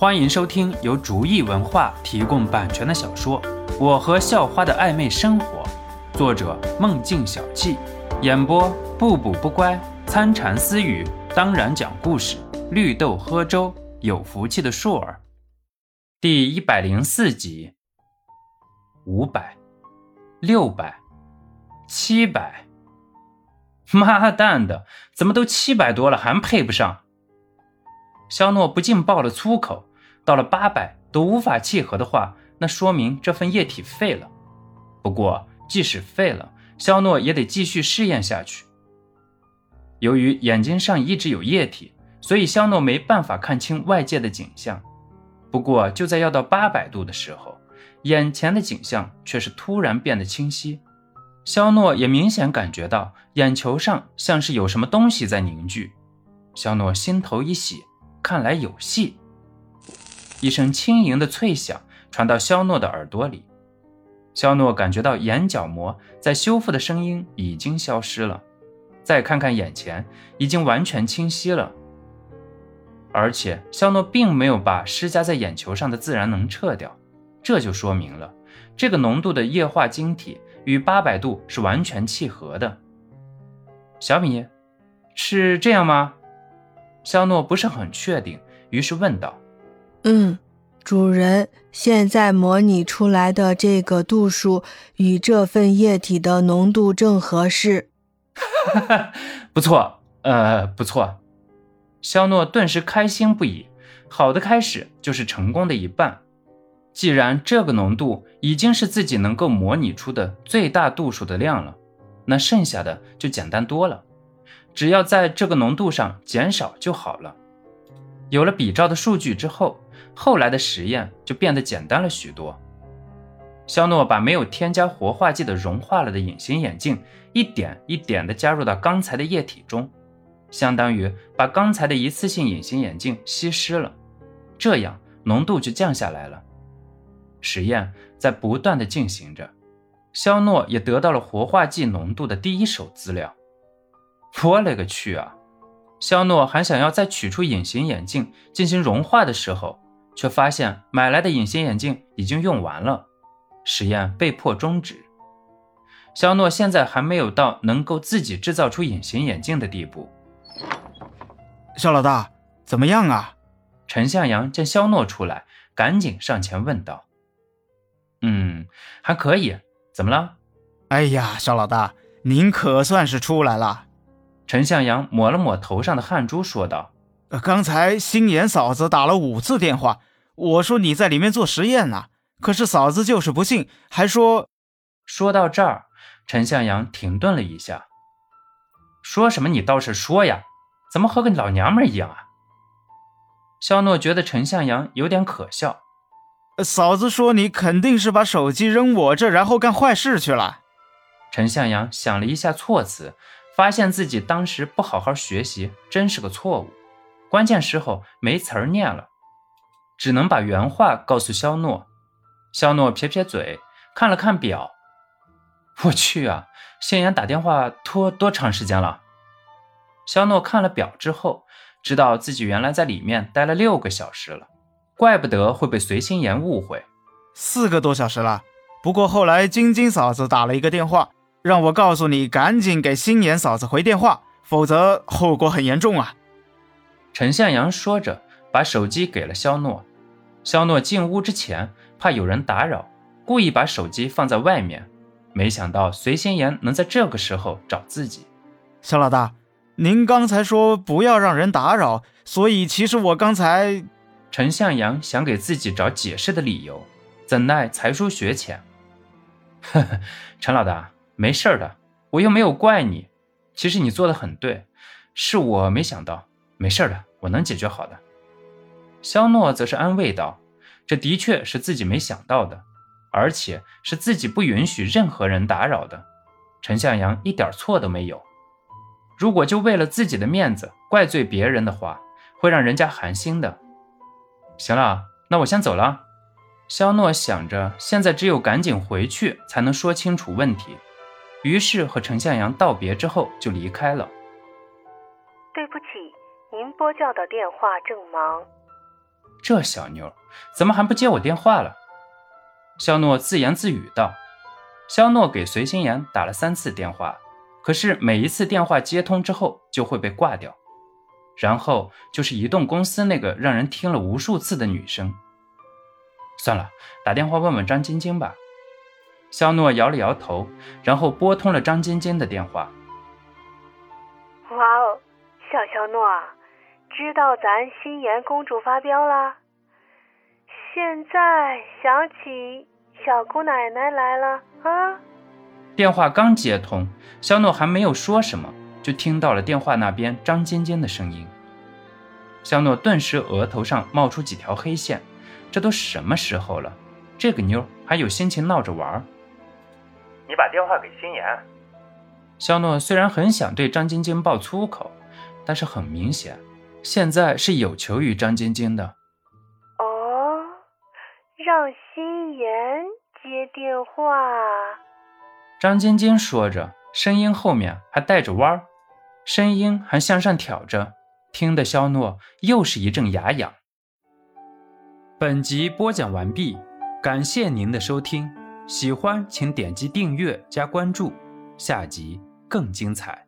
欢迎收听由竹意文化提供版权的小说《我和校花的暧昧生活》，作者梦境小憩，演播不补不乖、参禅私语，当然讲故事，绿豆喝粥，有福气的硕儿，第一百零四集，五百，六百，七百，妈蛋的，怎么都七百多了还配不上？肖诺不禁爆了粗口。到了八百都无法契合的话，那说明这份液体废了。不过，即使废了，肖诺也得继续试验下去。由于眼睛上一直有液体，所以肖诺没办法看清外界的景象。不过，就在要到八百度的时候，眼前的景象却是突然变得清晰。肖诺也明显感觉到眼球上像是有什么东西在凝聚。肖诺心头一喜，看来有戏。一声轻盈的脆响传到肖诺的耳朵里，肖诺感觉到眼角膜在修复的声音已经消失了，再看看眼前，已经完全清晰了。而且肖诺并没有把施加在眼球上的自然能撤掉，这就说明了这个浓度的液化晶体与八百度是完全契合的。小米，是这样吗？肖诺不是很确定，于是问道。嗯，主人，现在模拟出来的这个度数与这份液体的浓度正合适。哈哈，不错，呃，不错。肖诺顿时开心不已，好的开始就是成功的一半。既然这个浓度已经是自己能够模拟出的最大度数的量了，那剩下的就简单多了，只要在这个浓度上减少就好了。有了比照的数据之后。后来的实验就变得简单了许多。肖诺把没有添加活化剂的融化了的隐形眼镜一点一点地加入到刚才的液体中，相当于把刚才的一次性隐形眼镜稀释了，这样浓度就降下来了。实验在不断地进行着，肖诺也得到了活化剂浓度的第一手资料。我勒个去啊！肖诺还想要再取出隐形眼镜进行融化的时候。却发现买来的隐形眼镜已经用完了，实验被迫终止。肖诺现在还没有到能够自己制造出隐形眼镜的地步。肖老大，怎么样啊？陈向阳见肖诺出来，赶紧上前问道：“嗯，还可以。怎么了？”“哎呀，肖老大，您可算是出来了。”陈向阳抹了抹头上的汗珠，说道：“刚才星颜嫂子打了五次电话。”我说你在里面做实验呢，可是嫂子就是不信，还说……说到这儿，陈向阳停顿了一下，说什么你倒是说呀，怎么和个老娘们一样啊？肖诺觉得陈向阳有点可笑。嫂子说你肯定是把手机扔我这，然后干坏事去了。陈向阳想了一下措辞，发现自己当时不好好学习，真是个错误，关键时候没词儿念了。只能把原话告诉肖诺。肖诺撇撇嘴，看了看表，我去啊，星妍打电话拖多长时间了？肖诺看了表之后，知道自己原来在里面待了六个小时了，怪不得会被随心妍误会，四个多小时了。不过后来晶晶嫂子打了一个电话，让我告诉你赶紧给心妍嫂子回电话，否则后果很严重啊。陈向阳说着，把手机给了肖诺。肖诺进屋之前，怕有人打扰，故意把手机放在外面。没想到随心妍能在这个时候找自己。肖老大，您刚才说不要让人打扰，所以其实我刚才……陈向阳想给自己找解释的理由，怎奈才疏学浅。呵呵，陈老大，没事的，我又没有怪你。其实你做的很对，是我没想到。没事的，我能解决好的。肖诺则是安慰道：“这的确是自己没想到的，而且是自己不允许任何人打扰的。陈向阳一点错都没有。如果就为了自己的面子怪罪别人的话，会让人家寒心的。行了，那我先走了。”肖诺想着，现在只有赶紧回去才能说清楚问题，于是和陈向阳道别之后就离开了。对不起，您拨叫的电话正忙。这小妞怎么还不接我电话了？肖诺自言自语道。肖诺给随心妍打了三次电话，可是每一次电话接通之后就会被挂掉，然后就是移动公司那个让人听了无数次的女声。算了，打电话问问张晶晶吧。肖诺摇了摇头，然后拨通了张晶晶的电话。哇哦，小肖诺啊，知道咱心妍公主发飙了？现在想起小姑奶奶来了啊！电话刚接通，肖诺还没有说什么，就听到了电话那边张晶晶的声音。肖诺顿时额头上冒出几条黑线，这都什么时候了？这个妞还有心情闹着玩？你把电话给心妍。肖诺虽然很想对张晶晶爆粗口，但是很明显，现在是有求于张晶晶的。哦，让心妍接电话。张晶晶说着，声音后面还带着弯儿，声音还向上挑着，听得肖诺又是一阵牙痒。本集播讲完毕，感谢您的收听。喜欢请点击订阅加关注，下集更精彩。